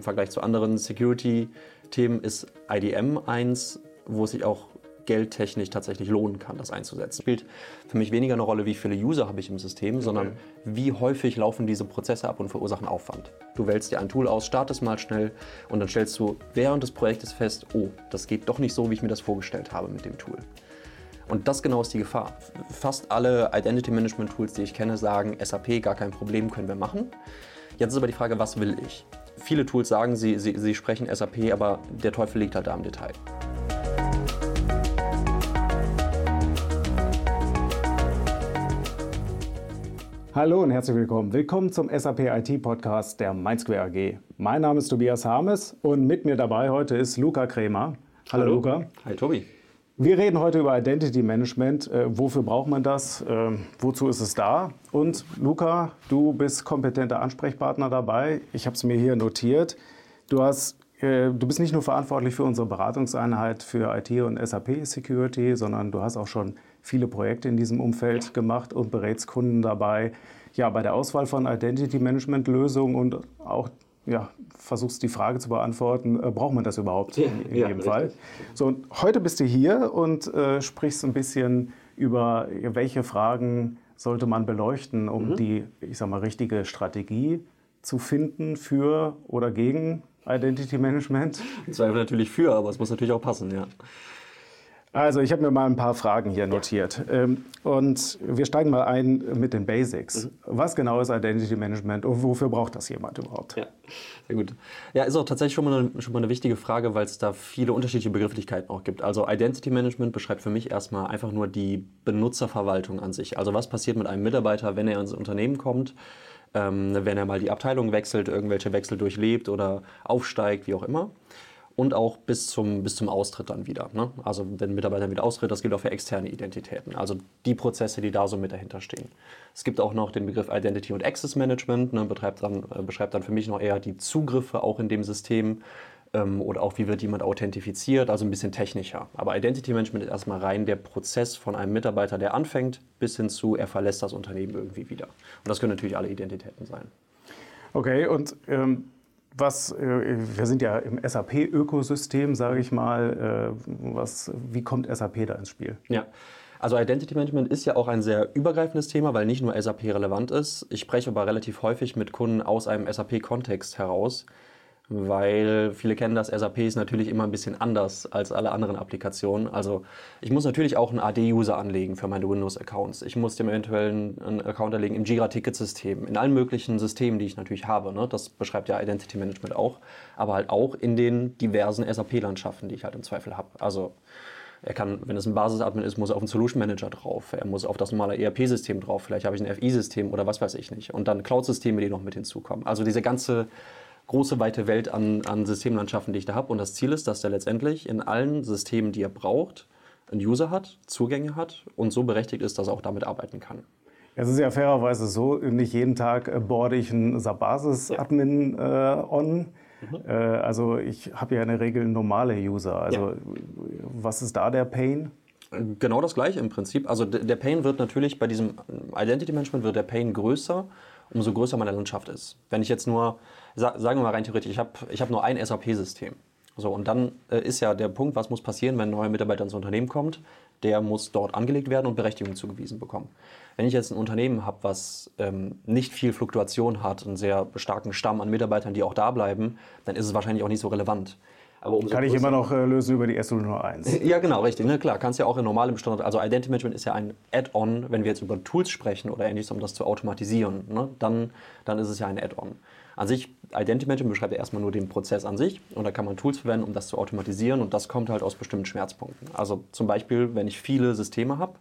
im Vergleich zu anderen Security-Themen ist IDM eins, wo sich auch geldtechnisch tatsächlich lohnen kann, das einzusetzen. Spielt für mich weniger eine Rolle, wie viele User habe ich im System, sondern okay. wie häufig laufen diese Prozesse ab und verursachen Aufwand. Du wählst dir ein Tool aus, startest mal schnell und dann stellst du während des Projektes fest, oh, das geht doch nicht so, wie ich mir das vorgestellt habe mit dem Tool. Und das genau ist die Gefahr. Fast alle Identity Management Tools, die ich kenne, sagen, SAP, gar kein Problem, können wir machen. Jetzt ist aber die Frage, was will ich? Viele Tools sagen, sie, sie, sie sprechen SAP, aber der Teufel liegt halt da im Detail. Hallo und herzlich willkommen. Willkommen zum SAP IT Podcast der MindSquare AG. Mein Name ist Tobias Harmes und mit mir dabei heute ist Luca Kremer. Hallo, Hallo. Luca. Hi Tobi. Wir reden heute über Identity Management. Äh, wofür braucht man das? Äh, wozu ist es da? Und Luca, du bist kompetenter Ansprechpartner dabei. Ich habe es mir hier notiert. Du hast äh, Du bist nicht nur verantwortlich für unsere Beratungseinheit für IT und SAP Security, sondern du hast auch schon viele Projekte in diesem Umfeld gemacht und berätst Kunden dabei, ja, bei der Auswahl von Identity Management Lösungen und auch ja, versuchst die Frage zu beantworten, äh, braucht man das überhaupt ja, in, in ja, jedem Fall? So, und heute bist du hier und äh, sprichst ein bisschen über, welche Fragen sollte man beleuchten, um mhm. die, ich sag mal, richtige Strategie zu finden für oder gegen Identity Management. Zweifel natürlich für, aber es muss natürlich auch passen, ja. Also ich habe mir mal ein paar Fragen hier notiert. Ähm, und wir steigen mal ein mit den Basics. Mhm. Was genau ist Identity Management und wofür braucht das jemand überhaupt? Ja, sehr gut. Ja, ist auch tatsächlich schon mal eine, schon mal eine wichtige Frage, weil es da viele unterschiedliche Begrifflichkeiten auch gibt. Also Identity Management beschreibt für mich erstmal einfach nur die Benutzerverwaltung an sich. Also was passiert mit einem Mitarbeiter, wenn er ins Unternehmen kommt? Ähm, wenn er mal die Abteilung wechselt, irgendwelche Wechsel durchlebt oder aufsteigt, wie auch immer und auch bis zum, bis zum Austritt dann wieder. Ne? Also wenn ein Mitarbeiter wieder austritt, das gilt auch für externe Identitäten, also die Prozesse, die da so mit dahinter stehen. Es gibt auch noch den Begriff Identity und Access Management, ne? betreibt dann, äh, beschreibt dann für mich noch eher die Zugriffe auch in dem System ähm, oder auch wie wird jemand authentifiziert, also ein bisschen technischer. Aber Identity Management ist erstmal rein der Prozess von einem Mitarbeiter, der anfängt, bis hin zu, er verlässt das Unternehmen irgendwie wieder. Und das können natürlich alle Identitäten sein. Okay, und ähm was, äh, wir sind ja im SAP-Ökosystem, sage ich mal. Äh, was, wie kommt SAP da ins Spiel? Ja. Also Identity Management ist ja auch ein sehr übergreifendes Thema, weil nicht nur SAP relevant ist. Ich spreche aber relativ häufig mit Kunden aus einem SAP-Kontext heraus weil viele kennen das, SAP ist natürlich immer ein bisschen anders als alle anderen Applikationen. Also ich muss natürlich auch einen AD-User anlegen für meine Windows-Accounts. Ich muss dem eventuell einen Account anlegen im Jira-Ticketsystem, in allen möglichen Systemen, die ich natürlich habe. Ne? Das beschreibt ja Identity Management auch, aber halt auch in den diversen SAP-Landschaften, die ich halt im Zweifel habe. Also er kann, wenn es ein Basis-Admin ist, muss er auf einen Solution Manager drauf. Er muss auf das normale ERP-System drauf. Vielleicht habe ich ein FI-System oder was weiß ich nicht. Und dann Cloud-Systeme, die noch mit hinzukommen. Also diese ganze große, weite Welt an, an Systemlandschaften, die ich da habe. Und das Ziel ist, dass der letztendlich in allen Systemen, die er braucht, einen User hat, Zugänge hat und so berechtigt ist, dass er auch damit arbeiten kann. Es ist ja fairerweise so, nicht jeden Tag äh, boarde ich einen SAP-Basis-Admin ja. äh, on. Mhm. Äh, also ich habe ja in der Regel normale User. Also ja. was ist da der Pain? Genau das gleiche im Prinzip. Also der Pain wird natürlich bei diesem Identity Management wird der Pain größer, umso größer meine Landschaft ist. Wenn ich jetzt nur sagen wir mal rein theoretisch, ich habe ich hab nur ein SAP-System. So, und dann äh, ist ja der Punkt, was muss passieren, wenn ein neuer Mitarbeiter ins Unternehmen kommt? Der muss dort angelegt werden und Berechtigung zugewiesen bekommen. Wenn ich jetzt ein Unternehmen habe, was ähm, nicht viel Fluktuation hat, einen sehr starken Stamm an Mitarbeitern, die auch da bleiben, dann ist es wahrscheinlich auch nicht so relevant. Kann ich immer noch äh, lösen über die S001. Ja, genau, richtig. Ne, klar, kannst ja auch in normalem Standard. Also Identity Management ist ja ein Add-on, wenn wir jetzt über Tools sprechen oder ähnliches, um das zu automatisieren. Ne, dann, dann ist es ja ein Add-on. An sich, Identity Management beschreibt ja erstmal nur den Prozess an sich und da kann man Tools verwenden, um das zu automatisieren und das kommt halt aus bestimmten Schmerzpunkten. Also zum Beispiel, wenn ich viele Systeme habe,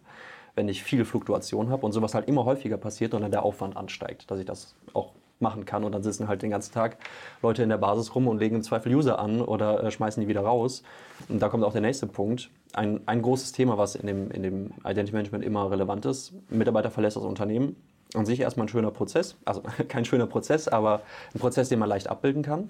wenn ich viele Fluktuationen habe und sowas halt immer häufiger passiert und dann der Aufwand ansteigt, dass ich das auch machen kann und dann sitzen halt den ganzen Tag Leute in der Basis rum und legen im Zweifel User an oder äh, schmeißen die wieder raus. Und da kommt auch der nächste Punkt. Ein, ein großes Thema, was in dem, in dem Identity Management immer relevant ist. Mitarbeiter verlässt das Unternehmen an sich erstmal ein schöner Prozess, also kein schöner Prozess, aber ein Prozess, den man leicht abbilden kann.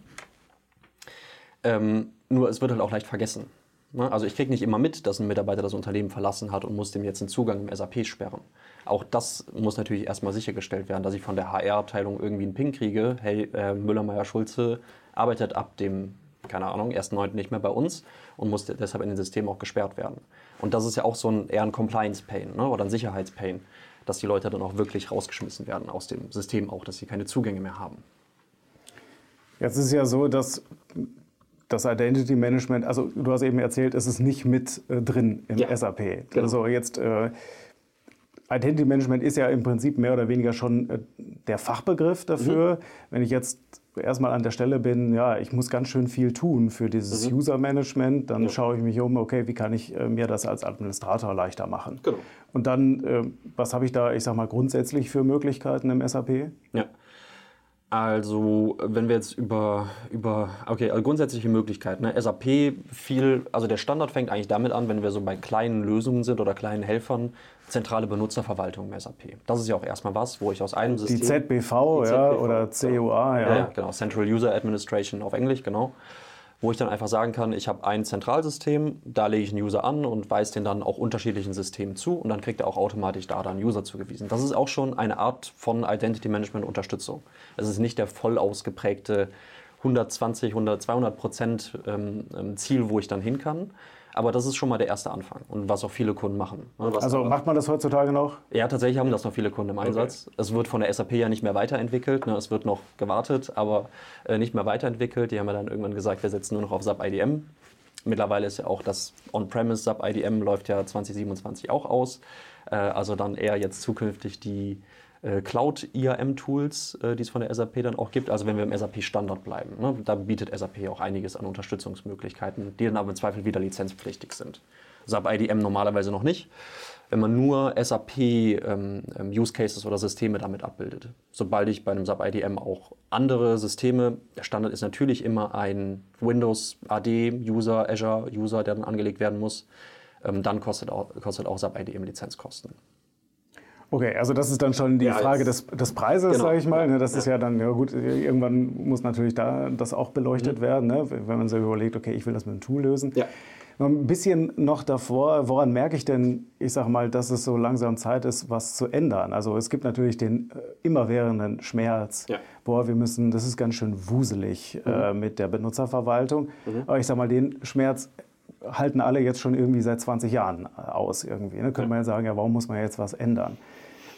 Ähm, nur es wird halt auch leicht vergessen. Ne? Also ich kriege nicht immer mit, dass ein Mitarbeiter das Unternehmen verlassen hat und muss dem jetzt den Zugang im SAP sperren. Auch das muss natürlich erstmal sichergestellt werden, dass ich von der HR-Abteilung irgendwie einen Ping kriege, hey, äh, Müller, Meyer, Schulze arbeitet ab dem, keine Ahnung, 1.9. nicht mehr bei uns und muss deshalb in den Systemen auch gesperrt werden. Und das ist ja auch so ein eher ein Compliance-Pain ne? oder ein Sicherheitspain, dass die Leute dann auch wirklich rausgeschmissen werden aus dem System auch, dass sie keine Zugänge mehr haben. Jetzt ist ja so, dass das Identity Management, also du hast eben erzählt, es ist nicht mit äh, drin im ja, SAP. Genau. Also jetzt äh, Identity Management ist ja im Prinzip mehr oder weniger schon äh, der Fachbegriff dafür. Mhm. Wenn ich jetzt erstmal an der Stelle bin, ja, ich muss ganz schön viel tun für dieses mhm. User Management, dann ja. schaue ich mich um, okay, wie kann ich äh, mir das als Administrator leichter machen? Genau. Und dann, äh, was habe ich da, ich sag mal, grundsätzlich für Möglichkeiten im SAP? Ja. Also, wenn wir jetzt über, über okay, also grundsätzliche Möglichkeiten. Ne? SAP viel, also der Standard fängt eigentlich damit an, wenn wir so bei kleinen Lösungen sind oder kleinen Helfern, zentrale Benutzerverwaltung im SAP. Das ist ja auch erstmal was, wo ich aus einem System. Die ZBV, die ja, oder CUA, ja. ja. Genau, Central User Administration auf Englisch, genau wo ich dann einfach sagen kann, ich habe ein Zentralsystem, da lege ich einen User an und weise den dann auch unterschiedlichen Systemen zu und dann kriegt er auch automatisch da dann User zugewiesen. Das ist auch schon eine Art von Identity Management Unterstützung. Es ist nicht der voll ausgeprägte 120, 100, 200 Prozent ähm, ähm, Ziel, wo ich dann hin kann, aber das ist schon mal der erste Anfang und was auch viele Kunden machen. Ne, also macht man das heutzutage noch? Ja, tatsächlich haben das noch viele Kunden im Einsatz. Okay. Es wird von der SAP ja nicht mehr weiterentwickelt. Ne? Es wird noch gewartet, aber äh, nicht mehr weiterentwickelt. Die haben ja dann irgendwann gesagt, wir setzen nur noch auf SAP IDM. Mittlerweile ist ja auch das On-Premise SAP IDM läuft ja 2027 auch aus. Äh, also dann eher jetzt zukünftig die Cloud-IAM-Tools, äh, die es von der SAP dann auch gibt. Also wenn wir im SAP-Standard bleiben. Ne? Da bietet SAP auch einiges an Unterstützungsmöglichkeiten, die dann aber im Zweifel wieder lizenzpflichtig sind. SAP IDM normalerweise noch nicht, wenn man nur SAP-Use ähm, ähm Cases oder Systeme damit abbildet. Sobald ich bei einem SAP IDM auch andere Systeme, der Standard ist natürlich immer ein Windows AD-User, Azure-User, der dann angelegt werden muss, ähm, dann kostet auch, kostet auch SAP IDM Lizenzkosten. Okay, also das ist dann schon die ja, Frage des, des Preises, genau. sage ich mal. Ne? Das ja. ist ja dann, ja gut, irgendwann muss natürlich da das auch beleuchtet mhm. werden, ne? wenn man sich überlegt, okay, ich will das mit einem Tool lösen. Ja. Noch ein bisschen noch davor, woran merke ich denn, ich sage mal, dass es so langsam Zeit ist, was zu ändern? Also es gibt natürlich den äh, immerwährenden Schmerz, ja. boah, wir müssen, das ist ganz schön wuselig mhm. äh, mit der Benutzerverwaltung. Mhm. Aber ich sage mal, den Schmerz halten alle jetzt schon irgendwie seit 20 Jahren aus irgendwie. Ne? Könnte man ja sagen, ja, warum muss man jetzt was ändern?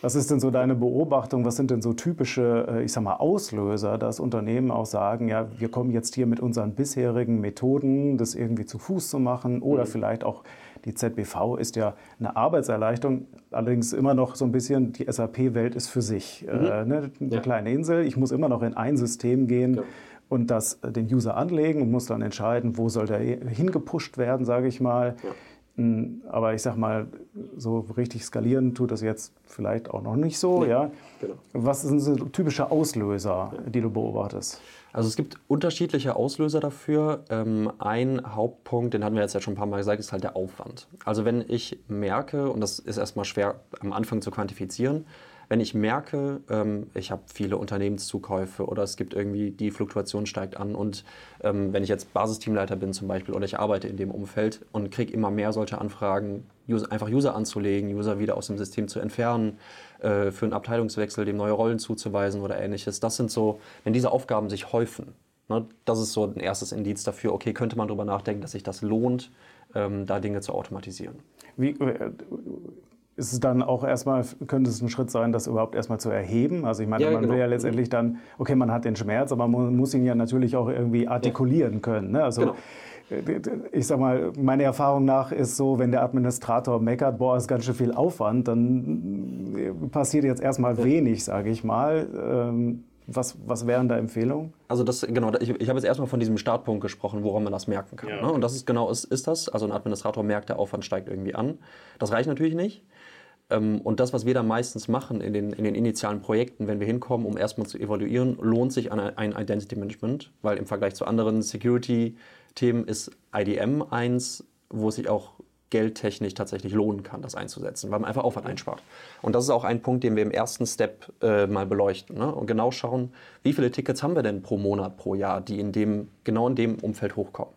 Was ist denn so deine Beobachtung? Was sind denn so typische, äh, ich sag mal, Auslöser, dass Unternehmen auch sagen, ja, wir kommen jetzt hier mit unseren bisherigen Methoden, das irgendwie zu Fuß zu machen oder mhm. vielleicht auch die ZBV ist ja eine Arbeitserleichterung, allerdings immer noch so ein bisschen, die SAP-Welt ist für sich. Mhm. Äh, ne? Eine ja. kleine Insel, ich muss immer noch in ein System gehen. Ja und das äh, den User anlegen und muss dann entscheiden, wo soll der hingepusht werden, sage ich mal. Ja. Aber ich sag mal, so richtig skalieren tut das jetzt vielleicht auch noch nicht so. Nee, ja? Genau. Was sind so typische Auslöser, die du beobachtest? Also es gibt unterschiedliche Auslöser dafür. Ähm, ein Hauptpunkt, den hatten wir jetzt ja schon ein paar Mal gesagt, ist halt der Aufwand. Also wenn ich merke, und das ist erstmal schwer am Anfang zu quantifizieren, wenn ich merke, ähm, ich habe viele Unternehmenszukäufe oder es gibt irgendwie, die Fluktuation steigt an und ähm, wenn ich jetzt Basisteamleiter bin zum Beispiel oder ich arbeite in dem Umfeld und kriege immer mehr solche Anfragen, User, einfach User anzulegen, User wieder aus dem System zu entfernen, äh, für einen Abteilungswechsel dem neue Rollen zuzuweisen oder ähnliches. Das sind so, wenn diese Aufgaben sich häufen, ne, das ist so ein erstes Indiz dafür, okay, könnte man darüber nachdenken, dass sich das lohnt, ähm, da Dinge zu automatisieren. Wie, äh, ist es dann auch erstmal, könnte es ein Schritt sein, das überhaupt erstmal zu erheben? Also ich meine, ja, man genau. will ja letztendlich dann, okay, man hat den Schmerz, aber man muss ihn ja natürlich auch irgendwie artikulieren ja. können. Ne? Also genau. Äh, ich sag mal, meine Erfahrung nach ist so, wenn der Administrator meckert, boah, ist ganz schön viel Aufwand, dann äh, passiert jetzt erstmal ja. wenig, sage ich mal. Ähm, was, was wären da Empfehlungen? Also das, genau, ich, ich habe jetzt erstmal von diesem Startpunkt gesprochen, woran man das merken kann. Ja. Ne? Und das ist genau, ist, ist das. Also ein Administrator merkt, der Aufwand steigt irgendwie an. Das reicht natürlich nicht. Ähm, und das, was wir da meistens machen in den, in den initialen Projekten, wenn wir hinkommen, um erstmal zu evaluieren, lohnt sich ein Identity Management, weil im Vergleich zu anderen Security-Themen ist IDM eins, wo es sich auch geldtechnisch tatsächlich lohnen kann, das einzusetzen, weil man einfach Aufwand einspart. Und das ist auch ein Punkt, den wir im ersten Step äh, mal beleuchten ne? und genau schauen, wie viele Tickets haben wir denn pro Monat, pro Jahr, die in dem, genau in dem Umfeld hochkommen.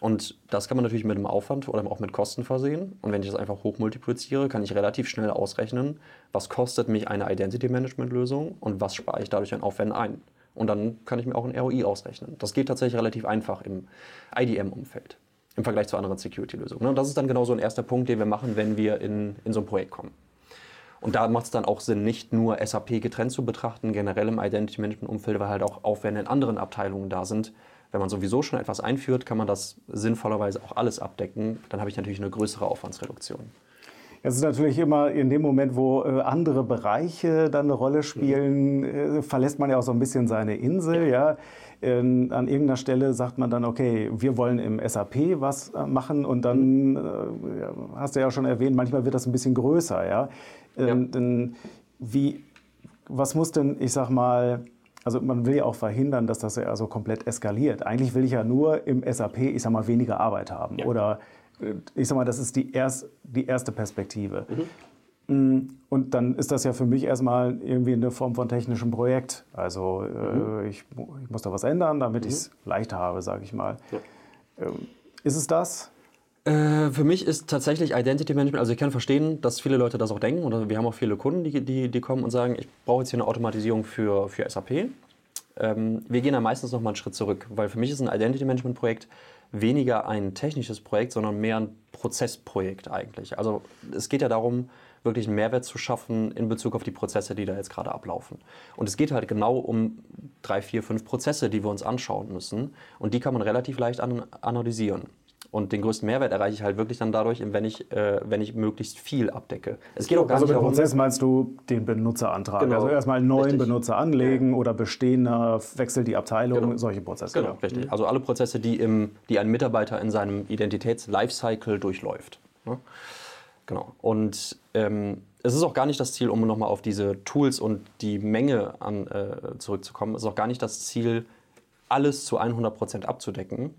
Und das kann man natürlich mit einem Aufwand oder auch mit Kosten versehen. Und wenn ich das einfach hochmultipliziere, kann ich relativ schnell ausrechnen, was kostet mich eine Identity Management Lösung und was spare ich dadurch an Aufwand ein. Und dann kann ich mir auch ein ROI ausrechnen. Das geht tatsächlich relativ einfach im IDM-Umfeld im Vergleich zu anderen Security-Lösungen. Und das ist dann genau so ein erster Punkt, den wir machen, wenn wir in, in so ein Projekt kommen. Und da macht es dann auch Sinn, nicht nur SAP getrennt zu betrachten, generell im Identity Management-Umfeld, weil halt auch Aufwände in anderen Abteilungen da sind. Wenn man sowieso schon etwas einführt, kann man das sinnvollerweise auch alles abdecken. Dann habe ich natürlich eine größere Aufwandsreduktion. Es ist natürlich immer in dem Moment, wo äh, andere Bereiche dann eine Rolle spielen, äh, verlässt man ja auch so ein bisschen seine Insel. Ja. In, an irgendeiner Stelle sagt man dann, okay, wir wollen im SAP was äh, machen und dann, äh, hast du ja schon erwähnt, manchmal wird das ein bisschen größer. Ja. Ähm, ja. Denn wie, was muss denn, ich sag mal, also man will ja auch verhindern, dass das ja so komplett eskaliert. Eigentlich will ich ja nur im SAP, ich sag mal, weniger Arbeit haben ja. oder ich sag mal, das ist die, erst, die erste Perspektive. Mhm. Mm, und dann ist das ja für mich erstmal irgendwie eine Form von technischem Projekt. Also mhm. äh, ich, ich, muss da was ändern, damit mhm. ich es leichter habe, sage ich mal. Ja. Ähm, ist es das? Äh, für mich ist tatsächlich Identity Management, also ich kann verstehen, dass viele Leute das auch denken und wir haben auch viele Kunden, die, die, die kommen und sagen, ich brauche jetzt hier eine Automatisierung für, für SAP. Ähm, wir gehen da meistens noch mal einen Schritt zurück, weil für mich ist ein Identity Management Projekt weniger ein technisches Projekt, sondern mehr ein Prozessprojekt eigentlich. Also es geht ja darum, wirklich einen Mehrwert zu schaffen in Bezug auf die Prozesse, die da jetzt gerade ablaufen. Und es geht halt genau um drei, vier, fünf Prozesse, die wir uns anschauen müssen. Und die kann man relativ leicht analysieren. Und den größten Mehrwert erreiche ich halt wirklich dann dadurch, wenn ich, äh, wenn ich möglichst viel abdecke. Es geht auch gar also nicht mit darum, Prozess meinst du den Benutzerantrag? Genau. Also erstmal einen neuen richtig. Benutzer anlegen ja. oder bestehender wechselt die Abteilung, genau. solche Prozesse. Genau, ja. richtig. Mhm. Also alle Prozesse, die, im, die ein Mitarbeiter in seinem Identitäts-Lifecycle durchläuft. Ja? Genau. Und ähm, es ist auch gar nicht das Ziel, um nochmal auf diese Tools und die Menge an, äh, zurückzukommen, es ist auch gar nicht das Ziel, alles zu 100% abzudecken,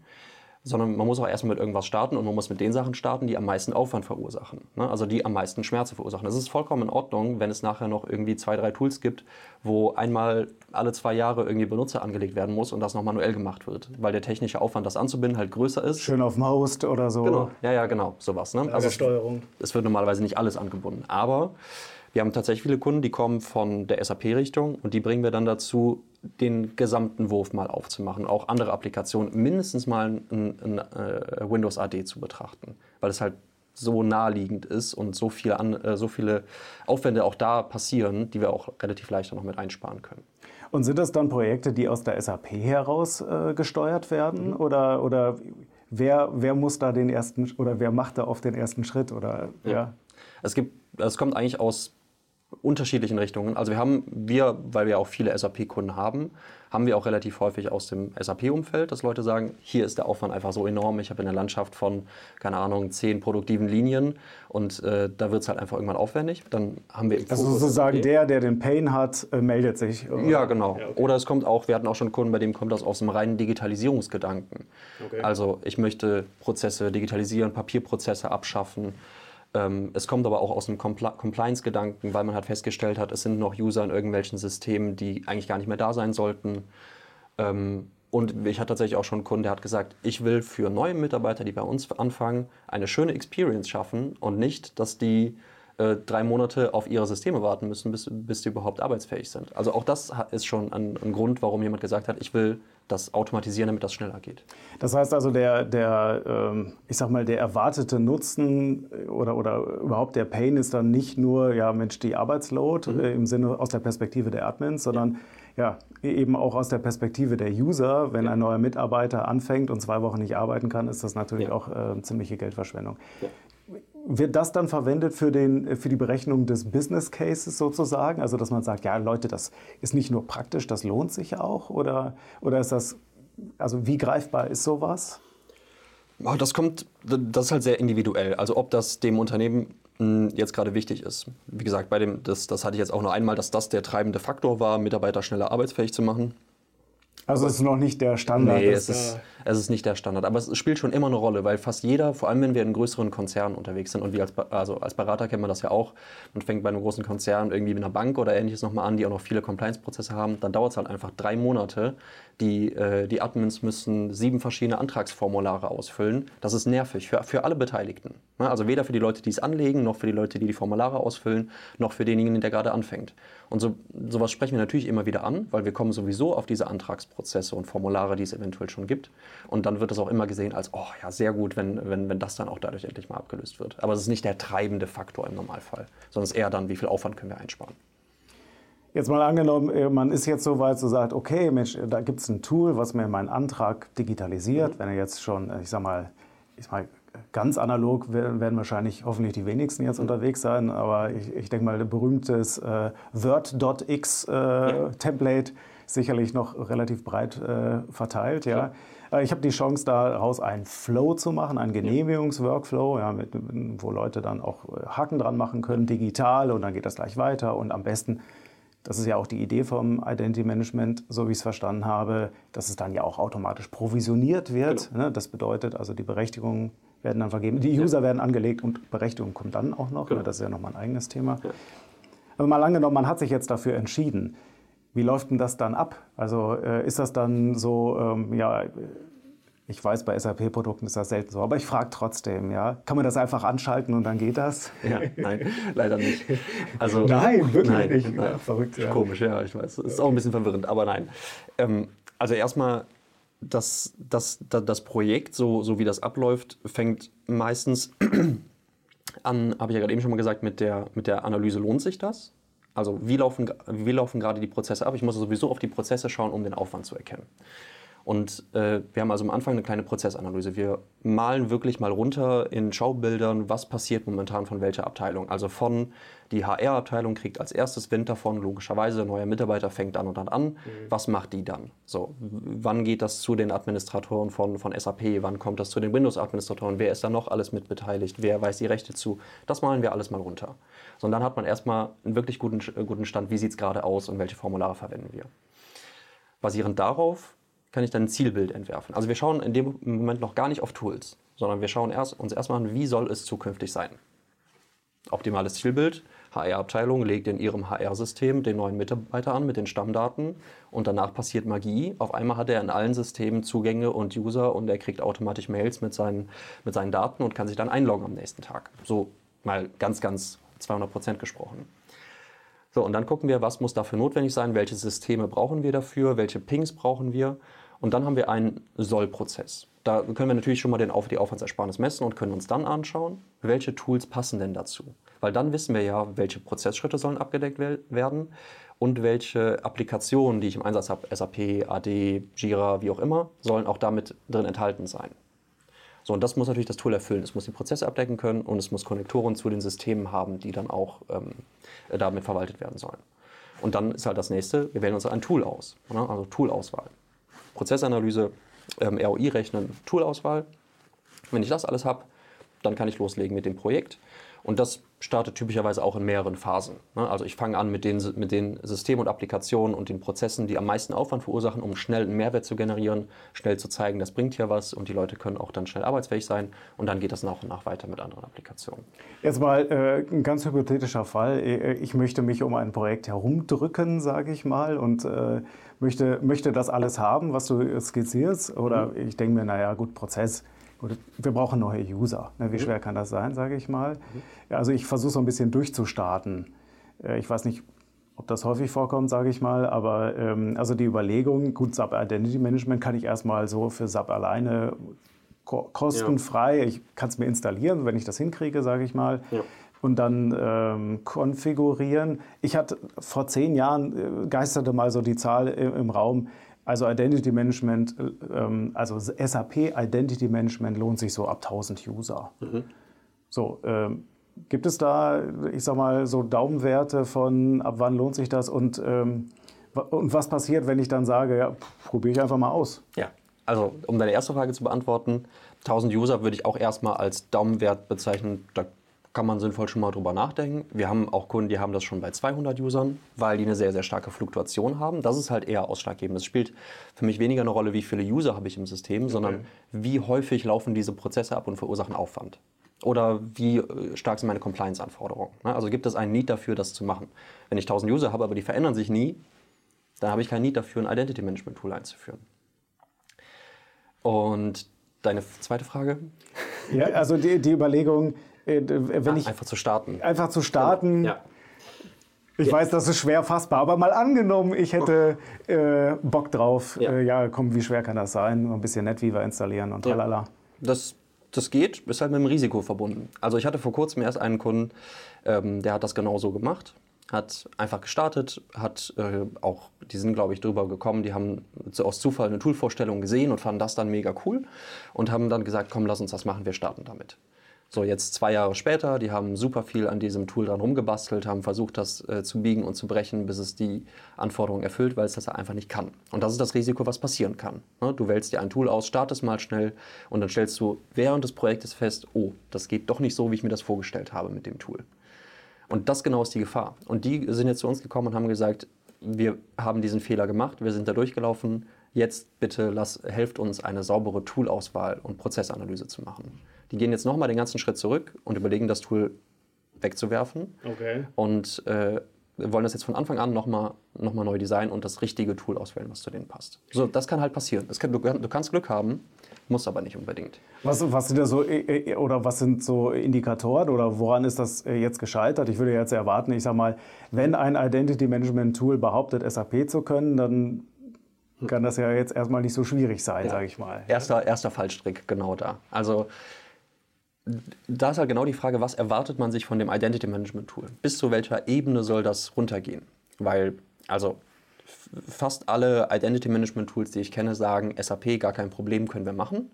sondern man muss auch erstmal mit irgendwas starten und man muss mit den Sachen starten, die am meisten Aufwand verursachen. Ne? Also die am meisten Schmerzen verursachen. Es ist vollkommen in Ordnung, wenn es nachher noch irgendwie zwei, drei Tools gibt, wo einmal alle zwei Jahre irgendwie Benutzer angelegt werden muss und das noch manuell gemacht wird, weil der technische Aufwand, das anzubinden, halt größer ist. Schön auf Host oder so. Genau, ja, ja, genau, sowas. Ne? Also Steuerung. Es wird normalerweise nicht alles angebunden, aber wir haben tatsächlich viele Kunden, die kommen von der SAP-Richtung und die bringen wir dann dazu, den gesamten Wurf mal aufzumachen, auch andere Applikationen, mindestens mal ein, ein, äh, Windows AD zu betrachten, weil es halt so naheliegend ist und so viele, an, äh, so viele Aufwände auch da passieren, die wir auch relativ leicht noch mit einsparen können. Und sind das dann Projekte, die aus der SAP heraus äh, gesteuert werden? Mhm. Oder, oder wer, wer muss da den ersten oder wer macht da oft den ersten Schritt? Oder, ja. ja? Es, gibt, es kommt eigentlich aus unterschiedlichen Richtungen. Also wir haben, wir, weil wir auch viele SAP-Kunden haben, haben wir auch relativ häufig aus dem SAP-Umfeld, dass Leute sagen, hier ist der Aufwand einfach so enorm, ich habe eine Landschaft von, keine Ahnung, zehn produktiven Linien und äh, da wird es halt einfach irgendwann aufwendig. Dann haben wir Also sozusagen SAP. der, der den Pain hat, äh, meldet sich. Oder? Ja, genau. Ja, okay. Oder es kommt auch, wir hatten auch schon Kunden, bei dem kommt das aus dem reinen Digitalisierungsgedanken. Okay. Also ich möchte Prozesse digitalisieren, Papierprozesse abschaffen, es kommt aber auch aus einem Compl Compliance-Gedanken, weil man halt festgestellt hat, es sind noch User in irgendwelchen Systemen, die eigentlich gar nicht mehr da sein sollten. Ähm, und ich hatte tatsächlich auch schon einen Kunden, der hat gesagt, ich will für neue Mitarbeiter, die bei uns anfangen, eine schöne Experience schaffen und nicht, dass die äh, drei Monate auf ihre Systeme warten müssen, bis, bis die überhaupt arbeitsfähig sind. Also auch das ist schon ein, ein Grund, warum jemand gesagt hat, ich will das automatisieren, damit das schneller geht. Das heißt also, der, der ähm, ich sag mal, der erwartete Nutzen äh, oder, oder überhaupt der Pain ist dann nicht nur, ja, Mensch, die Arbeitsload mhm. Äh, im Sinne aus der Perspektive der Admins, sondern ja. ja eben auch aus der Perspektive der User. Wenn ja. ein neuer Mitarbeiter anfängt und zwei Wochen nicht arbeiten kann, ist das natürlich ja. auch äh, ziemliche Geldverschwendung. Wird das dann verwendet für, den, für die Berechnung des Business Cases sozusagen? Also, dass man sagt, ja, Leute, das ist nicht nur praktisch, das lohnt sich auch? Oder, oder ist das, also wie greifbar ist sowas? Das kommt, das ist halt sehr individuell. Also, ob das dem Unternehmen hm, jetzt gerade wichtig ist. Wie gesagt, bei dem, das, das hatte ich jetzt auch nur einmal, dass das der treibende Faktor war, Mitarbeiter schneller arbeitsfähig zu machen. Also es ist noch nicht der Standard. Nee, es ist, es ist nicht der Standard. Aber es spielt schon immer eine Rolle, weil fast jeder, vor allem wenn wir in größeren Konzernen unterwegs sind und wir als, also als Berater kennen wir das ja auch, man fängt bei einem großen Konzern irgendwie mit einer Bank oder ähnliches nochmal an, die auch noch viele Compliance-Prozesse haben, dann dauert es halt einfach drei Monate. Die, äh, die Admins müssen sieben verschiedene Antragsformulare ausfüllen. Das ist nervig für, für alle Beteiligten. Ne? Also weder für die Leute, die es anlegen, noch für die Leute, die die Formulare ausfüllen, noch für denjenigen, der gerade anfängt. Und so, sowas sprechen wir natürlich immer wieder an, weil wir kommen sowieso auf diese Antragsprozesse und Formulare, die es eventuell schon gibt. Und dann wird es auch immer gesehen als, oh ja, sehr gut, wenn, wenn, wenn das dann auch dadurch endlich mal abgelöst wird. Aber es ist nicht der treibende Faktor im Normalfall, sondern es ist eher dann, wie viel Aufwand können wir einsparen. Jetzt mal angenommen, äh, man ist jetzt so weit, so sagt, okay, Mensch, da gibt es ein Tool, was mir meinen Antrag digitalisiert. Mhm. Wenn er jetzt schon, äh, ich sag mal, ich sag mal Ganz analog werden wahrscheinlich hoffentlich die wenigsten jetzt unterwegs sein, aber ich, ich denke mal, ein berühmtes äh, Word.x äh, ja. Template sicherlich noch relativ breit äh, verteilt. Ja. ja. Äh, ich habe die Chance, daraus einen Flow zu machen, einen Genehmigungsworkflow, ja, mit, wo Leute dann auch äh, Haken dran machen können, digital und dann geht das gleich weiter und am besten das ist ja auch die Idee vom Identity Management, so wie ich es verstanden habe, dass es dann ja auch automatisch provisioniert wird. Genau. Ne? Das bedeutet also, die Berechtigungen werden dann vergeben. Die User ja. werden angelegt und Berechtigung kommt dann auch noch. Genau. Das ist ja nochmal ein eigenes Thema. Ja. Aber mal angenommen, man hat sich jetzt dafür entschieden. Wie läuft denn das dann ab? Also äh, ist das dann so, ähm, ja, ich weiß, bei SAP-Produkten ist das selten so, aber ich frage trotzdem, ja. Kann man das einfach anschalten und dann geht das? Ja, nein, leider nicht. Also, nein, wirklich nein, nicht. Nein. Ja, verrückt, ja. Komisch, ja, ich weiß. Ist auch ein bisschen verwirrend, aber nein. Ähm, also erstmal das, das, das Projekt, so, so wie das abläuft, fängt meistens an, habe ich ja gerade eben schon mal gesagt, mit der, mit der Analyse, lohnt sich das? Also wie laufen, wie laufen gerade die Prozesse ab? Ich muss sowieso auf die Prozesse schauen, um den Aufwand zu erkennen. Und äh, wir haben also am Anfang eine kleine Prozessanalyse. Wir malen wirklich mal runter in Schaubildern, was passiert momentan von welcher Abteilung. Also von die HR-Abteilung kriegt als erstes Wind davon, logischerweise, neuer Mitarbeiter fängt an und dann an. Mhm. Was macht die dann? So, wann geht das zu den Administratoren von, von SAP? Wann kommt das zu den Windows-Administratoren? Wer ist da noch alles mit beteiligt? Wer weiß die Rechte zu? Das malen wir alles mal runter. So, und dann hat man erstmal einen wirklich guten, guten Stand, wie sieht es gerade aus und welche Formulare verwenden wir. Basierend darauf kann ich dann ein Zielbild entwerfen. Also wir schauen in dem Moment noch gar nicht auf Tools, sondern wir schauen erst, uns erstmal an, wie soll es zukünftig sein. Optimales Zielbild. HR-Abteilung legt in ihrem HR-System den neuen Mitarbeiter an mit den Stammdaten und danach passiert Magie. Auf einmal hat er in allen Systemen Zugänge und User und er kriegt automatisch Mails mit seinen, mit seinen Daten und kann sich dann einloggen am nächsten Tag. So mal ganz, ganz 200 Prozent gesprochen. So, und dann gucken wir, was muss dafür notwendig sein, welche Systeme brauchen wir dafür, welche Pings brauchen wir und dann haben wir einen Soll-Prozess. Da können wir natürlich schon mal den Auf die Aufwandsersparnis messen und können uns dann anschauen, welche Tools passen denn dazu. Weil dann wissen wir ja, welche Prozessschritte sollen abgedeckt werden und welche Applikationen, die ich im Einsatz habe, SAP, AD, Jira, wie auch immer, sollen auch damit drin enthalten sein. So, und das muss natürlich das Tool erfüllen. Es muss die Prozesse abdecken können und es muss Konnektoren zu den Systemen haben, die dann auch ähm, damit verwaltet werden sollen. Und dann ist halt das nächste, wir wählen uns ein Tool aus, ne? also Toolauswahl. Prozessanalyse, ähm, ROI rechnen, Toolauswahl. Wenn ich das alles habe, dann kann ich loslegen mit dem Projekt. Und das startet typischerweise auch in mehreren Phasen. Ne? Also ich fange an mit den, mit den Systemen und Applikationen und den Prozessen, die am meisten Aufwand verursachen, um schnell einen Mehrwert zu generieren, schnell zu zeigen, das bringt hier was und die Leute können auch dann schnell arbeitsfähig sein. Und dann geht das nach und nach weiter mit anderen Applikationen. Jetzt mal äh, ein ganz hypothetischer Fall. Äh, ich möchte mich um ein Projekt herumdrücken, sage ich mal, und äh, möchte, möchte das alles haben, was du skizzierst. Oder mhm. ich denke mir, naja, gut, Prozess wir brauchen neue User. Ne? Wie mhm. schwer kann das sein, sage ich mal? Mhm. Also ich versuche so ein bisschen durchzustarten. Äh, ich weiß nicht, ob das häufig vorkommt, sage ich mal, aber ähm, also die Überlegung, gut, SAP Identity Management kann ich erstmal so für SAP alleine kostenfrei, ja. ich kann es mir installieren, wenn ich das hinkriege, sage ich mal. Ja. Und dann ähm, konfigurieren. Ich hatte vor zehn Jahren, äh, geisterte mal so die Zahl im, im Raum, also Identity Management, äh, ähm, also SAP Identity Management lohnt sich so ab 1000 User. Mhm. So, ähm, gibt es da, ich sag mal, so Daumenwerte von ab wann lohnt sich das und, ähm, und was passiert, wenn ich dann sage, ja, probiere ich einfach mal aus? Ja, also um deine erste Frage zu beantworten, 1000 User würde ich auch erstmal als Daumenwert bezeichnen. Da kann man sinnvoll schon mal drüber nachdenken. Wir haben auch Kunden, die haben das schon bei 200 Usern, weil die eine sehr, sehr starke Fluktuation haben. Das ist halt eher ausschlaggebend. Es spielt für mich weniger eine Rolle, wie viele User habe ich im System, okay. sondern wie häufig laufen diese Prozesse ab und verursachen Aufwand. Oder wie äh, stark sind meine Compliance-Anforderungen. Ne? Also gibt es einen Need dafür, das zu machen. Wenn ich 1000 User habe, aber die verändern sich nie, dann habe ich keinen Need dafür, ein Identity Management Tool einzuführen. Und deine zweite Frage? Ja, also die, die Überlegung, äh, wenn ah, ich. Einfach zu starten. Einfach zu starten. Ja. Ich ja. weiß, das ist schwer fassbar, aber mal angenommen, ich hätte äh, Bock drauf. Ja. Äh, ja, komm, wie schwer kann das sein? Ein bisschen NetWeaver installieren und tralala. Das, das geht, ist halt mit einem Risiko verbunden. Also ich hatte vor kurzem erst einen Kunden, ähm, der hat das genauso gemacht hat einfach gestartet, hat äh, auch, die sind glaube ich drüber gekommen, die haben aus Zufall eine Toolvorstellung gesehen und fanden das dann mega cool und haben dann gesagt, komm, lass uns das machen, wir starten damit. So, jetzt zwei Jahre später, die haben super viel an diesem Tool dran rumgebastelt, haben versucht, das äh, zu biegen und zu brechen, bis es die Anforderungen erfüllt, weil es das einfach nicht kann. Und das ist das Risiko, was passieren kann. Ne? Du wählst dir ein Tool aus, startest mal schnell und dann stellst du während des Projektes fest, oh, das geht doch nicht so, wie ich mir das vorgestellt habe mit dem Tool. Und das genau ist die Gefahr. Und die sind jetzt zu uns gekommen und haben gesagt, wir haben diesen Fehler gemacht, wir sind da durchgelaufen, jetzt bitte lass, helft uns eine saubere Toolauswahl und Prozessanalyse zu machen. Die gehen jetzt nochmal den ganzen Schritt zurück und überlegen, das Tool wegzuwerfen. Okay. Und äh, wollen das jetzt von Anfang an nochmal noch mal neu designen und das richtige Tool auswählen, was zu denen passt. So, das kann halt passieren. Kann, du, du, kannst Glück haben, muss aber nicht unbedingt. Was, was sind da so äh, äh, oder was sind so Indikatoren oder woran ist das äh, jetzt gescheitert? Ich würde jetzt erwarten, ich sage mal, wenn ein Identity Management Tool behauptet, SAP zu können, dann kann das ja jetzt erstmal nicht so schwierig sein, ja. sage ich mal. Erster, erster Fallstrick, genau da. Also da ist halt genau die Frage, was erwartet man sich von dem Identity Management Tool? Bis zu welcher Ebene soll das runtergehen? Weil, also fast alle Identity Management Tools, die ich kenne, sagen, SAP gar kein Problem, können wir machen.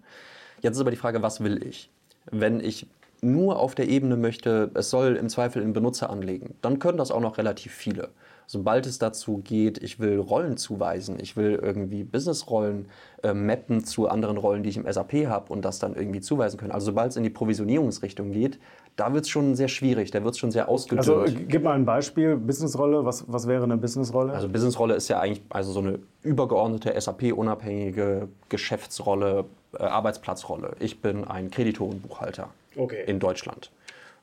Jetzt ist aber die Frage, was will ich? Wenn ich nur auf der Ebene möchte, es soll im Zweifel in Benutzer anlegen, dann können das auch noch relativ viele sobald es dazu geht, ich will Rollen zuweisen, ich will irgendwie Businessrollen äh, mappen zu anderen Rollen, die ich im SAP habe und das dann irgendwie zuweisen können. Also sobald es in die Provisionierungsrichtung geht, da wird es schon sehr schwierig, da wird es schon sehr ausgedünnt. Also gib mal ein Beispiel, Businessrolle, was, was wäre eine Businessrolle? Also Businessrolle ist ja eigentlich also so eine übergeordnete SAP-unabhängige Geschäftsrolle, äh, Arbeitsplatzrolle. Ich bin ein Kreditorenbuchhalter okay. in Deutschland.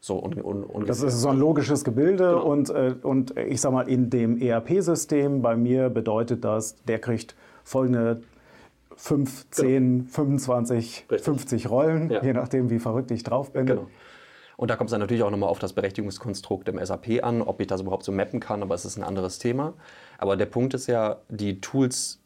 So, und, und, und das ist so ein logisches Gebilde genau. und, äh, und ich sag mal, in dem ERP-System bei mir bedeutet das, der kriegt folgende 5, 10, genau. 25, Richtig. 50 Rollen, ja. je nachdem, wie verrückt ich drauf bin. Genau. Und da kommt es dann natürlich auch nochmal auf das Berechtigungskonstrukt im SAP an, ob ich das überhaupt so mappen kann, aber es ist ein anderes Thema. Aber der Punkt ist ja, die Tools,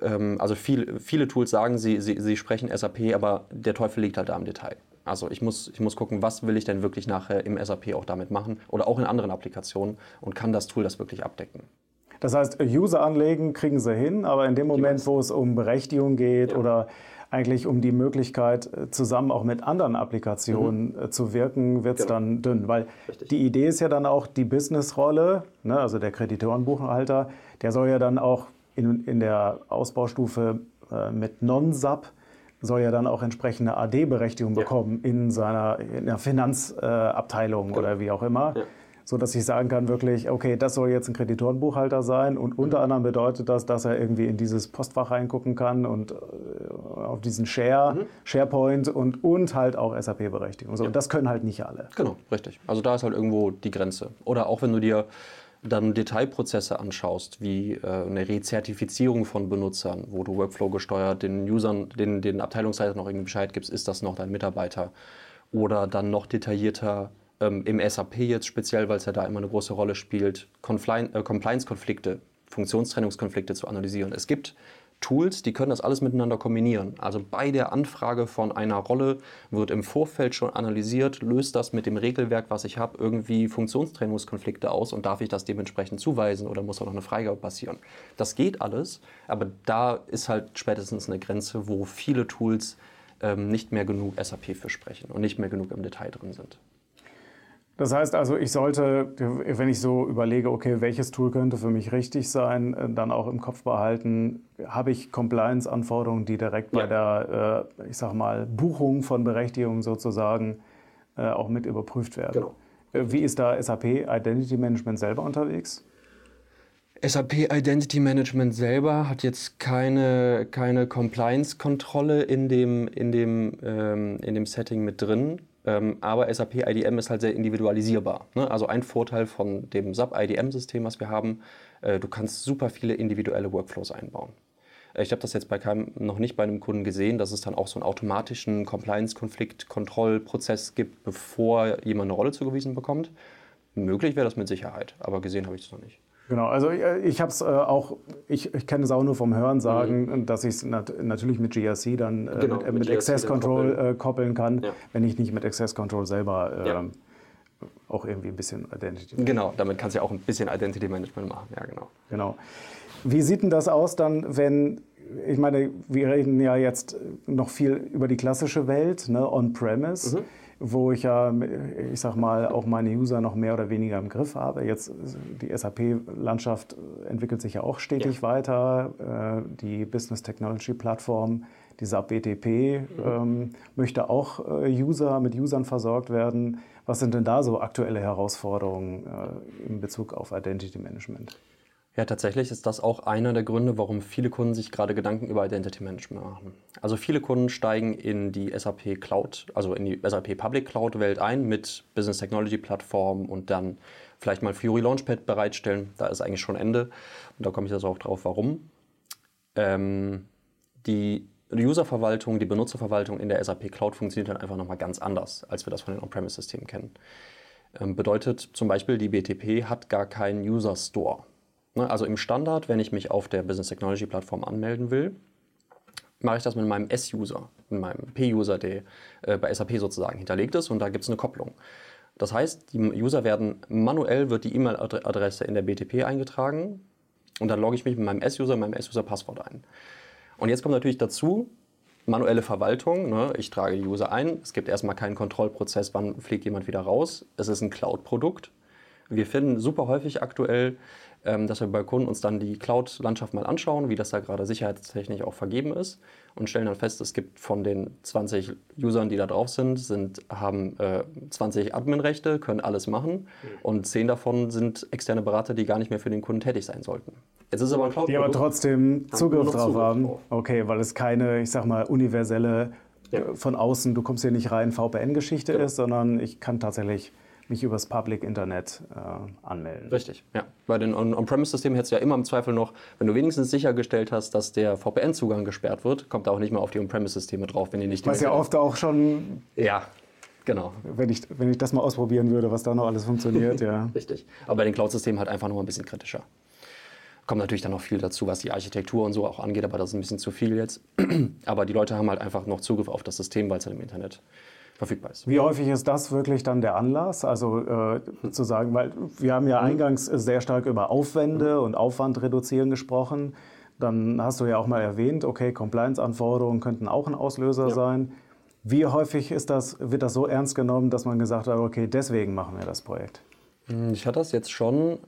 ähm, also viel, viele Tools sagen, sie, sie, sie sprechen SAP, aber der Teufel liegt halt da im Detail. Also ich muss, ich muss gucken, was will ich denn wirklich nachher im SAP auch damit machen oder auch in anderen Applikationen und kann das Tool das wirklich abdecken. Das heißt, User anlegen kriegen sie hin, aber in dem Moment, wo es um Berechtigung geht ja. oder eigentlich um die Möglichkeit, äh, zusammen auch mit anderen Applikationen mhm. Äh, zu wirken, wird es genau. dann dünn. Weil Richtig. die Idee ist ja dann auch die Businessrolle, ne, also der Kreditorenbuchhalter, der soll ja dann auch in, in der Ausbaustufe äh, mit Non-SAP soll ja dann auch entsprechende AD-Berechtigung bekommen ja. in seiner in der Finanzabteilung äh, oder wie auch immer. Ja. So dass ich sagen kann, wirklich, okay, das soll jetzt ein Kreditorenbuchhalter sein und unter mhm. anderem bedeutet das, dass er irgendwie in dieses Postfach reingucken kann und äh, auf diesen Share, mhm. SharePoint und, und halt auch SAP-Berechtigung. So, ja. Und das können halt nicht alle. Genau, richtig. Also da ist halt irgendwo die Grenze. Oder auch wenn du dir dann Detailprozesse anschaust, wie äh, eine Rezertifizierung von Benutzern, wo du Workflow gesteuert den Usern, den, den Abteilungsleitern noch irgendwie Bescheid gibst, ist das noch dein Mitarbeiter? Oder dann noch detaillierter ähm, im SAP jetzt speziell, weil es ja da immer eine große Rolle spielt, äh, Compliance-Konflikte, Funktionstrennungskonflikte zu analysieren. Es gibt Tools, die können das alles miteinander kombinieren. Also bei der Anfrage von einer Rolle wird im Vorfeld schon analysiert, löst das mit dem Regelwerk, was ich habe, irgendwie Funktionstrennungskonflikte aus und darf ich das dementsprechend zuweisen oder muss auch noch eine Freigabe passieren. Das geht alles, aber da ist halt spätestens eine Grenze, wo viele Tools ähm, nicht mehr genug SAP für sprechen und nicht mehr genug im Detail drin sind. Das heißt also, ich sollte, wenn ich so überlege, okay, welches Tool könnte für mich richtig sein, äh, dann auch im Kopf behalten, habe ich Compliance-Anforderungen, die direkt ja. bei der, äh, ich sag mal, Buchung von Berechtigungen sozusagen äh, auch mit überprüft werden. Genau. Wie ist da SAP Identity Management selber unterwegs? SAP Identity Management selber hat jetzt keine, keine Compliance-Kontrolle in dem, in, dem, ähm, in dem Setting mit drin. Ähm, aber SAP IDM ist halt sehr individualisierbar. Ne? Also ein Vorteil von dem SAP IDM-System, was wir haben, äh, du kannst super viele individuelle Workflows einbauen. Äh, ich habe das jetzt bei keinem, noch nicht bei einem Kunden gesehen, dass es dann auch so einen automatischen Compliance-Konflikt-Kontrollprozess gibt, bevor jemand eine Rolle zugewiesen bekommt. Möglich wäre das mit Sicherheit, aber gesehen habe ich es noch nicht. Genau, also äh, ich, ich habe es äh, auch, ich, ich kenne es auch nur vom Hören sagen, mhm. dass ich es nat natürlich mit GRC dann äh, genau, mit, mit, mit Access Control koppeln. Äh, koppeln, kann, ja. wenn ich nicht mit Access Control selber ja. Ähm, auch irgendwie ein bisschen Identity. Genau, damit kannst du ja auch ein bisschen Identity Management machen, ja genau. Genau. Wie sieht denn das aus dann, wenn ich meine, wir reden ja jetzt noch viel über die klassische Welt, ne, on-premise. Mhm wo ich ja, ich sag mal, auch meine User noch mehr oder weniger im Griff habe. Jetzt die SAP-Landschaft entwickelt sich ja auch stetig ja. weiter. Äh, die Business Technology Plattform, die SAP BTP, mhm. ähm, möchte auch äh, User mit Usern versorgt werden. Was sind denn da so aktuelle Herausforderungen äh, in Bezug auf Identity Management? Ja, tatsächlich ist das auch einer der Gründe, warum viele Kunden sich gerade Gedanken über Identity Management machen. Also viele Kunden steigen in die SAP Cloud, also in die SAP Public Cloud Welt ein mit Business Technology Plattform und dann vielleicht mal Fury Launchpad bereitstellen. Da ist eigentlich schon Ende und da komme ich also auch drauf, warum. Ähm, die Userverwaltung, die Benutzerverwaltung in der SAP Cloud funktioniert dann einfach nochmal ganz anders, als wir das von den On-Premise-Systemen kennen. Ähm, bedeutet zum Beispiel, die BTP hat gar keinen User Store. Ne, also im Standard, wenn ich mich auf der Business Technology Plattform anmelden will, mache ich das mit meinem S-User, mit meinem P-User, der äh, bei SAP sozusagen hinterlegt ist und da gibt es eine Kopplung. Das heißt, die User werden manuell, wird die E-Mail-Adresse in der BTP eingetragen und dann logge ich mich mit meinem S-User, meinem S-User-Passwort ein. Und jetzt kommt natürlich dazu, manuelle Verwaltung. Ne? Ich trage die User ein. Es gibt erstmal keinen Kontrollprozess, wann fliegt jemand wieder raus. Es ist ein Cloud-Produkt. Wir finden super häufig aktuell ähm, dass wir bei Kunden uns dann die Cloud-Landschaft mal anschauen, wie das da gerade sicherheitstechnisch auch vergeben ist und stellen dann fest, es gibt von den 20 Usern, die da drauf sind, sind haben äh, 20 Admin-Rechte, können alles machen mhm. und 10 davon sind externe Berater, die gar nicht mehr für den Kunden tätig sein sollten. Jetzt ist aber ein Cloud Die aber trotzdem Zugriff drauf Zugriff haben. Drauf. Okay, weil es keine, ich sag mal, universelle ja. Äh, von außen, du kommst hier nicht rein, VPN-Geschichte genau. ist, sondern ich kann tatsächlich mich übers Public Internet äh, anmelden. Richtig, ja. Bei den On-Premise-Systemen hättest du ja immer im Zweifel noch, wenn du wenigstens sichergestellt hast, dass der VPN-Zugang gesperrt wird, kommt er auch nicht mehr auf die On-Premise-Systeme drauf, wenn die nicht. Was ja oft auch schon. Ja. Genau. Wenn ich, wenn ich das mal ausprobieren würde, was da noch alles funktioniert, ja. Richtig. Aber bei den Cloud-Systemen halt einfach noch ein bisschen kritischer. Kommt natürlich dann noch viel dazu, was die Architektur und so auch angeht, aber das ist ein bisschen zu viel jetzt. aber die Leute haben halt einfach noch Zugriff auf das System, weil es halt im Internet verfügbar ist. Wie häufig ist das wirklich dann der Anlass? Also äh, zu sagen, weil wir haben ja mhm. eingangs sehr stark über Aufwände mhm. und Aufwand reduzieren gesprochen. Dann hast du ja auch mal erwähnt, okay, Compliance-Anforderungen könnten auch ein Auslöser ja. sein. Wie häufig ist das, wird das so ernst genommen, dass man gesagt hat, okay, deswegen machen wir das Projekt? Hm, ich hatte das jetzt schon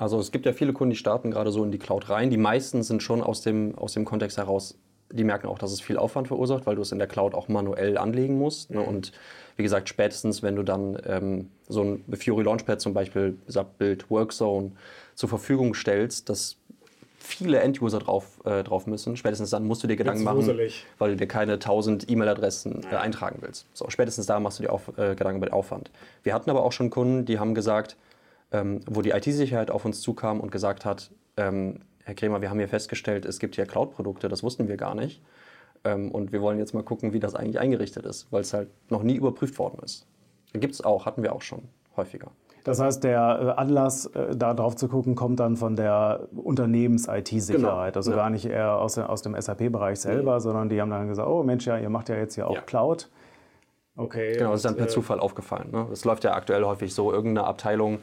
also es gibt ja viele Kunden, die starten gerade so in die Cloud rein. Die meisten sind schon aus dem, aus dem Kontext heraus die merken auch, dass es viel Aufwand verursacht, weil du es in der Cloud auch manuell anlegen musst. Ne? Und wie gesagt, spätestens, wenn du dann ähm, so ein Fury Launchpad zum Beispiel, Subbuild Workzone zur Verfügung stellst, dass viele Enduser drauf, äh, drauf müssen, spätestens dann musst du dir Gedanken machen, weil du dir keine 1000 E-Mail-Adressen äh, eintragen willst. So, spätestens da machst du dir auf, äh, Gedanken über den Aufwand. Wir hatten aber auch schon Kunden, die haben gesagt, ähm, wo die IT-Sicherheit auf uns zukam und gesagt hat, ähm, Herr Kremer, wir haben hier festgestellt, es gibt hier Cloud-Produkte, das wussten wir gar nicht. Ähm, und wir wollen jetzt mal gucken, wie das eigentlich eingerichtet ist, weil es halt noch nie überprüft worden ist. Gibt es auch, hatten wir auch schon häufiger. Das heißt, der äh, Anlass, äh, da drauf zu gucken, kommt dann von der Unternehmens-IT-Sicherheit. Genau. Also ja. gar nicht eher aus, aus dem SAP-Bereich selber, nee. sondern die haben dann gesagt, oh Mensch, ja, ihr macht ja jetzt ja auch ja. Cloud. Okay. Genau, das ist dann per äh, Zufall aufgefallen. Ne? Das läuft ja aktuell häufig so, irgendeine Abteilung,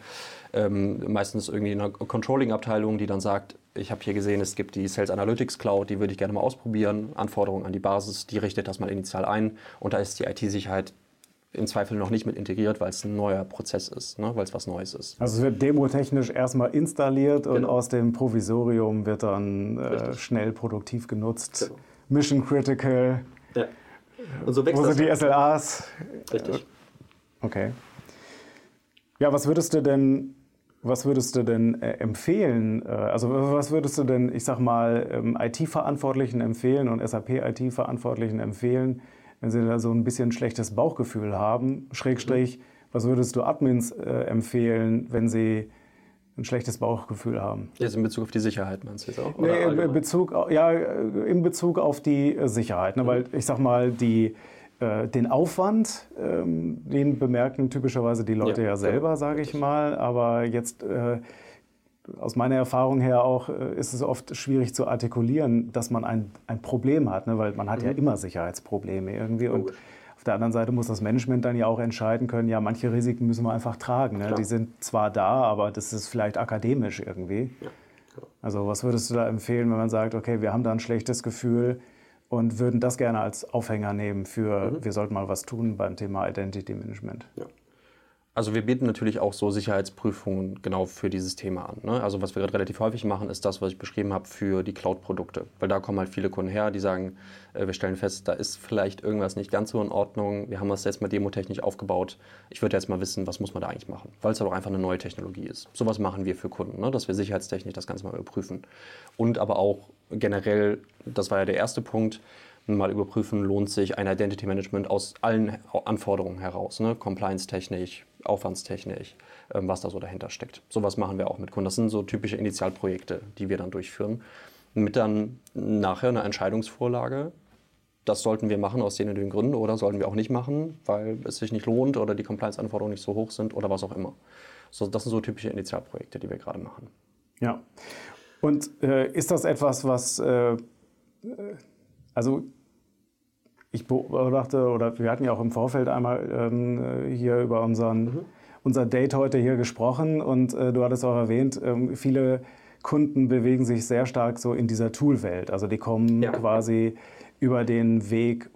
ähm, meistens irgendwie eine Controlling-Abteilung, die dann sagt, ich habe hier gesehen, es gibt die Sales Analytics Cloud, die würde ich gerne mal ausprobieren. Anforderungen an die Basis, die richtet das mal initial ein. Und da ist die IT-Sicherheit im Zweifel noch nicht mit integriert, weil es ein neuer Prozess ist, ne? weil es was Neues ist. Also es wird demotechnisch erstmal installiert genau. und aus dem Provisorium wird dann äh, schnell produktiv genutzt. Genau. Mission Critical. Ja. Und so wächst Wo sind die SLAs? Richtig. Okay. Ja, was würdest du denn, was würdest du denn äh, empfehlen? Äh, also was würdest du denn, ich sag mal, ähm, IT-Verantwortlichen empfehlen und SAP-IT-Verantwortlichen empfehlen, wenn sie da so ein bisschen schlechtes Bauchgefühl haben? Schrägstrich, was würdest du Admins äh, empfehlen, wenn sie ein schlechtes Bauchgefühl haben. Jetzt in Bezug auf die Sicherheit meinst du jetzt auch? Nee, in Bezug, ja, in Bezug auf die Sicherheit. Ne? Mhm. Weil ich sag mal, die, den Aufwand, ähm, den bemerken typischerweise die Leute ja, ja selber, sage ich mal. Aber jetzt äh, aus meiner Erfahrung her auch äh, ist es oft schwierig zu artikulieren, dass man ein, ein Problem hat, ne? weil man hat mhm. ja immer Sicherheitsprobleme irgendwie. Und auf der anderen Seite muss das Management dann ja auch entscheiden können, ja, manche Risiken müssen wir einfach tragen. Ne? Die sind zwar da, aber das ist vielleicht akademisch irgendwie. Ja, also was würdest du da empfehlen, wenn man sagt, okay, wir haben da ein schlechtes Gefühl, und würden das gerne als Aufhänger nehmen für, mhm. wir sollten mal was tun beim Thema Identity Management. Ja. Also wir bieten natürlich auch so Sicherheitsprüfungen genau für dieses Thema an. Ne? Also was wir gerade relativ häufig machen, ist das, was ich beschrieben habe für die Cloud-Produkte. Weil da kommen halt viele Kunden her, die sagen, äh, wir stellen fest, da ist vielleicht irgendwas nicht ganz so in Ordnung. Wir haben das jetzt mal demotechnisch aufgebaut. Ich würde jetzt mal wissen, was muss man da eigentlich machen? Weil es halt auch einfach eine neue Technologie ist. Sowas machen wir für Kunden, ne? dass wir sicherheitstechnisch das Ganze mal überprüfen. Und aber auch generell, das war ja der erste Punkt, mal überprüfen, lohnt sich ein Identity Management aus allen Anforderungen heraus, ne? Compliance-technisch, aufwandstechnisch, ähm, was da so dahinter steckt. Sowas machen wir auch mit Kunden. Das sind so typische Initialprojekte, die wir dann durchführen. Mit dann nachher einer Entscheidungsvorlage. Das sollten wir machen aus den und den Gründen oder sollten wir auch nicht machen, weil es sich nicht lohnt oder die Compliance-Anforderungen nicht so hoch sind oder was auch immer. So, das sind so typische Initialprojekte, die wir gerade machen. Ja. Und äh, ist das etwas, was, äh, also ich beobachte, oder wir hatten ja auch im Vorfeld einmal ähm, hier über unseren, mhm. unser Date heute hier gesprochen und äh, du hattest auch erwähnt, ähm, viele Kunden bewegen sich sehr stark so in dieser Tool-Welt. Also die kommen ja. quasi über den Weg,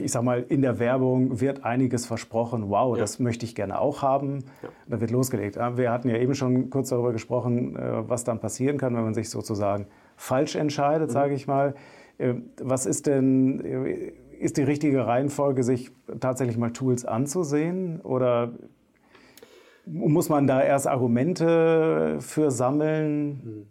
ich sag mal, in der Werbung wird einiges versprochen, wow, ja. das möchte ich gerne auch haben. Ja. Da wird losgelegt. Wir hatten ja eben schon kurz darüber gesprochen, äh, was dann passieren kann, wenn man sich sozusagen falsch entscheidet, mhm. sage ich mal. Äh, was ist denn, äh, ist die richtige Reihenfolge, sich tatsächlich mal Tools anzusehen? Oder muss man da erst Argumente für sammeln?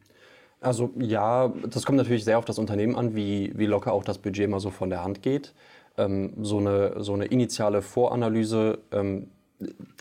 Also ja, das kommt natürlich sehr auf das Unternehmen an, wie, wie locker auch das Budget mal so von der Hand geht. Ähm, so, eine, so eine initiale Voranalyse ähm,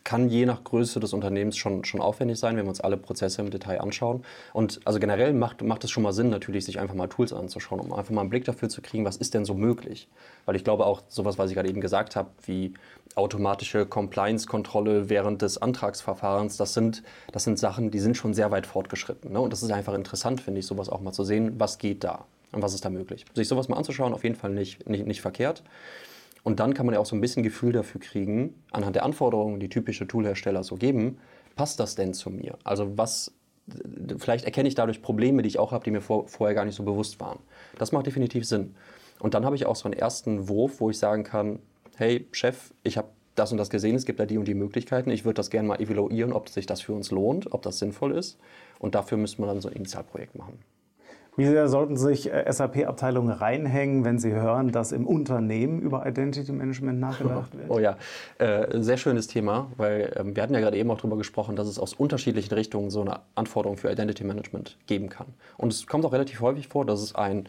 kann je nach Größe des Unternehmens schon, schon aufwendig sein, wenn wir uns alle Prozesse im Detail anschauen. Und also generell macht, macht es schon mal Sinn, natürlich sich einfach mal Tools anzuschauen, um einfach mal einen Blick dafür zu kriegen, was ist denn so möglich. Weil ich glaube auch sowas, was ich gerade eben gesagt habe, wie automatische Compliance-Kontrolle während des Antragsverfahrens, das sind, das sind Sachen, die sind schon sehr weit fortgeschritten. Ne? Und das ist einfach interessant, finde ich, sowas auch mal zu sehen, was geht da und was ist da möglich. Sich sowas mal anzuschauen, auf jeden Fall nicht, nicht, nicht verkehrt. Und dann kann man ja auch so ein bisschen Gefühl dafür kriegen, anhand der Anforderungen, die typische Toolhersteller so geben, passt das denn zu mir? Also was, vielleicht erkenne ich dadurch Probleme, die ich auch habe, die mir vor, vorher gar nicht so bewusst waren. Das macht definitiv Sinn. Und dann habe ich auch so einen ersten Wurf, wo ich sagen kann, hey Chef, ich habe das und das gesehen, es gibt da die und die Möglichkeiten. Ich würde das gerne mal evaluieren, ob sich das für uns lohnt, ob das sinnvoll ist. Und dafür müsste man dann so ein Initialprojekt machen. Wie sehr sollten sich äh, SAP-Abteilungen reinhängen, wenn sie hören, dass im Unternehmen über Identity Management nachgedacht wird? Oh ja, äh, sehr schönes Thema, weil ähm, wir hatten ja gerade eben auch darüber gesprochen, dass es aus unterschiedlichen Richtungen so eine Anforderung für Identity Management geben kann. Und es kommt auch relativ häufig vor, dass es ein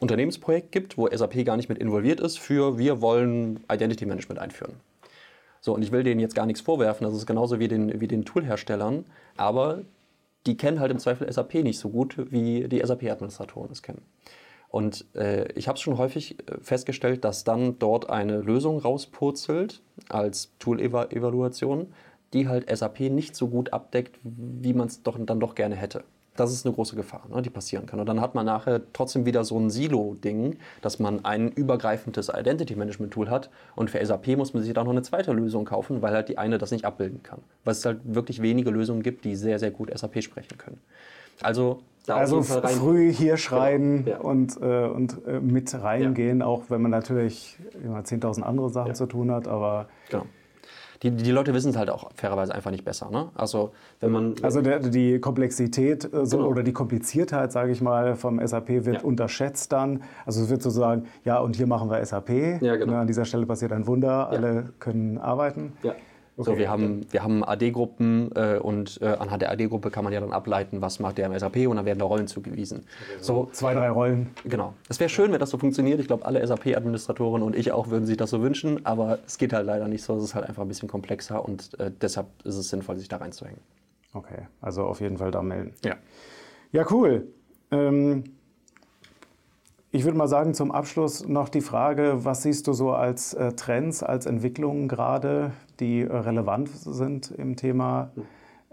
Unternehmensprojekt gibt, wo SAP gar nicht mit involviert ist, für wir wollen Identity Management einführen. So, und ich will denen jetzt gar nichts vorwerfen, das ist genauso wie den, wie den Toolherstellern, aber die kennen halt im Zweifel SAP nicht so gut, wie die SAP-Administratoren es kennen. Und äh, ich habe es schon häufig äh, festgestellt, dass dann dort eine Lösung rauspurzelt als Tool-Evaluation, die halt SAP nicht so gut abdeckt, wie man es doch, dann doch gerne hätte das ist eine große Gefahr, ne, die passieren kann. Und dann hat man nachher trotzdem wieder so ein Silo-Ding, dass man ein übergreifendes Identity-Management-Tool hat und für SAP muss man sich dann noch eine zweite Lösung kaufen, weil halt die eine das nicht abbilden kann. Weil es halt wirklich wenige Lösungen gibt, die sehr, sehr gut SAP sprechen können. Also also früh hier schreien genau. ja. und, äh, und äh, mit reingehen, ja. auch wenn man natürlich 10.000 andere Sachen ja. zu tun hat, aber... Genau die, die Leute wissen es halt auch fairerweise einfach nicht besser. Ne? Also wenn man also der, die Komplexität äh, so, genau. oder die Kompliziertheit, sage ich mal, vom SAP wird ja. unterschätzt dann. Also es wird sozusagen, ja und hier machen wir SAP. Ja, genau. Ne, an dieser Stelle passiert ein Wunder, alle können arbeiten. Ja. Okay. So, wir haben, wir haben AD-Gruppen äh, und äh, anhand der AD-Gruppe kann man ja dann ableiten, was macht der im SAP und dann werden da Rollen zugewiesen. So, Zwei, drei Rollen. Genau. Es wäre schön, wenn das so funktioniert. Ich glaube, alle SAP-Administratoren und ich auch würden sich das so wünschen, aber es geht halt leider nicht so. Es ist halt einfach ein bisschen komplexer und äh, deshalb ist es sinnvoll, sich da reinzuhängen. Okay, also auf jeden Fall da melden. Ja. Ja, cool. Ähm, ich würde mal sagen, zum Abschluss noch die Frage, was siehst du so als äh, Trends, als Entwicklungen gerade, die relevant sind im Thema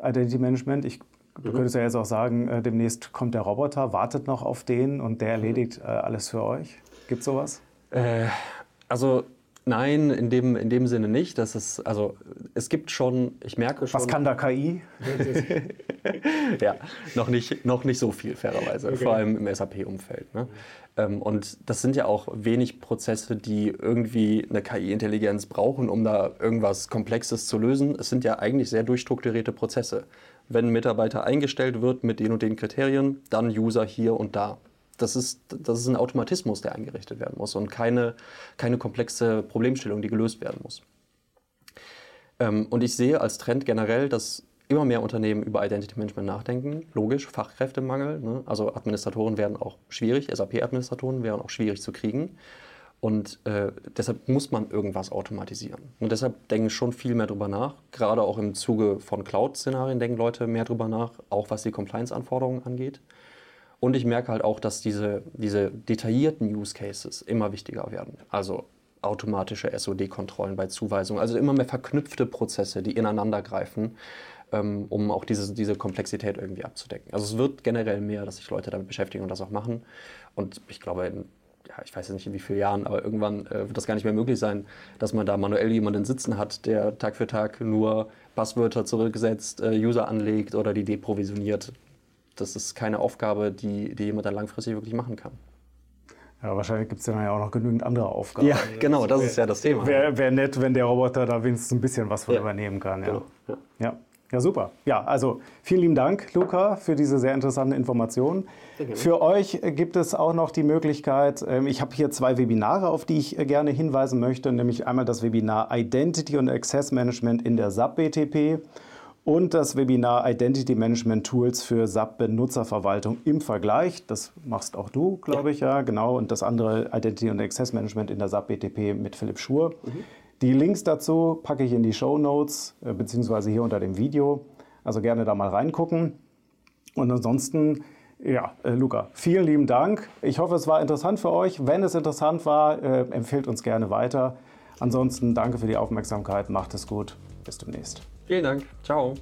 Identity Management? Ich, du mhm. könntest ja jetzt auch sagen, äh, demnächst kommt der Roboter, wartet noch auf den und der mhm. erledigt äh, alles für euch. Gibt es sowas? Äh, also Nein, in dem, in dem Sinne nicht. Das ist, also, es gibt schon, ich merke schon. Was kann da KI? ja, noch nicht, noch nicht so viel, fairerweise, okay. vor allem im SAP-Umfeld. Ne? Ähm, und das sind ja auch wenig Prozesse, die irgendwie eine KI-Intelligenz brauchen, um da irgendwas Komplexes zu lösen. Es sind ja eigentlich sehr durchstrukturierte Prozesse. Wenn ein Mitarbeiter eingestellt wird mit den und den Kriterien, dann User hier und da. Das ist, das ist ein Automatismus, der eingerichtet werden muss und keine, keine komplexe Problemstellung, die gelöst werden muss. Ähm, und ich sehe als Trend generell, dass immer mehr Unternehmen über Identity Management nachdenken. Logisch, Fachkräftemangel. Ne? Also Administratoren werden auch schwierig, SAP-Administratoren wären auch schwierig zu kriegen. Und äh, deshalb muss man irgendwas automatisieren. Und deshalb denken schon viel mehr darüber nach. Gerade auch im Zuge von Cloud-Szenarien denken Leute mehr darüber nach, auch was die Compliance-Anforderungen angeht. Und ich merke halt auch, dass diese, diese detaillierten Use Cases immer wichtiger werden. Also automatische SOD-Kontrollen bei Zuweisungen, also immer mehr verknüpfte Prozesse, die ineinander greifen ähm, um auch diese, diese Komplexität irgendwie abzudecken. Also es wird generell mehr, dass sich Leute damit beschäftigen und das auch machen. Und ich glaube, in, ja, ich weiß jetzt nicht in wie vielen Jahren, aber irgendwann äh, wird das gar nicht mehr möglich sein, dass man da manuell jemanden sitzen hat, der Tag für Tag nur Passwörter zurücksetzt, äh, User anlegt oder die deprovisioniert. Das ist keine Aufgabe, die, die jemand dann langfristig wirklich machen kann. Ja, wahrscheinlich gibt es dann ja auch noch genügend andere Aufgaben. Ja, genau, das ist ja das Thema. Wäre wär nett, wenn der Roboter da wenigstens ein bisschen was von ja. übernehmen kann. Ja. Genau. ja. ja. Ja, super. Ja, also vielen lieben Dank, Luca, für diese sehr interessanten Informationen. Für euch gibt es auch noch die Möglichkeit, ähm, ich habe hier zwei Webinare, auf die ich äh, gerne hinweisen möchte, nämlich einmal das Webinar Identity und Access Management in der SAP BTP und das Webinar Identity Management Tools für SAP Benutzerverwaltung im Vergleich. Das machst auch du, glaube ja. ich, ja, genau. Und das andere Identity und Access Management in der SAP BTP mit Philipp Schur. Mhm. Die Links dazu packe ich in die Show Notes äh, beziehungsweise hier unter dem Video. Also gerne da mal reingucken. Und ansonsten, ja, äh, Luca, vielen lieben Dank. Ich hoffe, es war interessant für euch. Wenn es interessant war, äh, empfehlt uns gerne weiter. Ansonsten danke für die Aufmerksamkeit. Macht es gut. Bis demnächst. Vielen Dank. Ciao.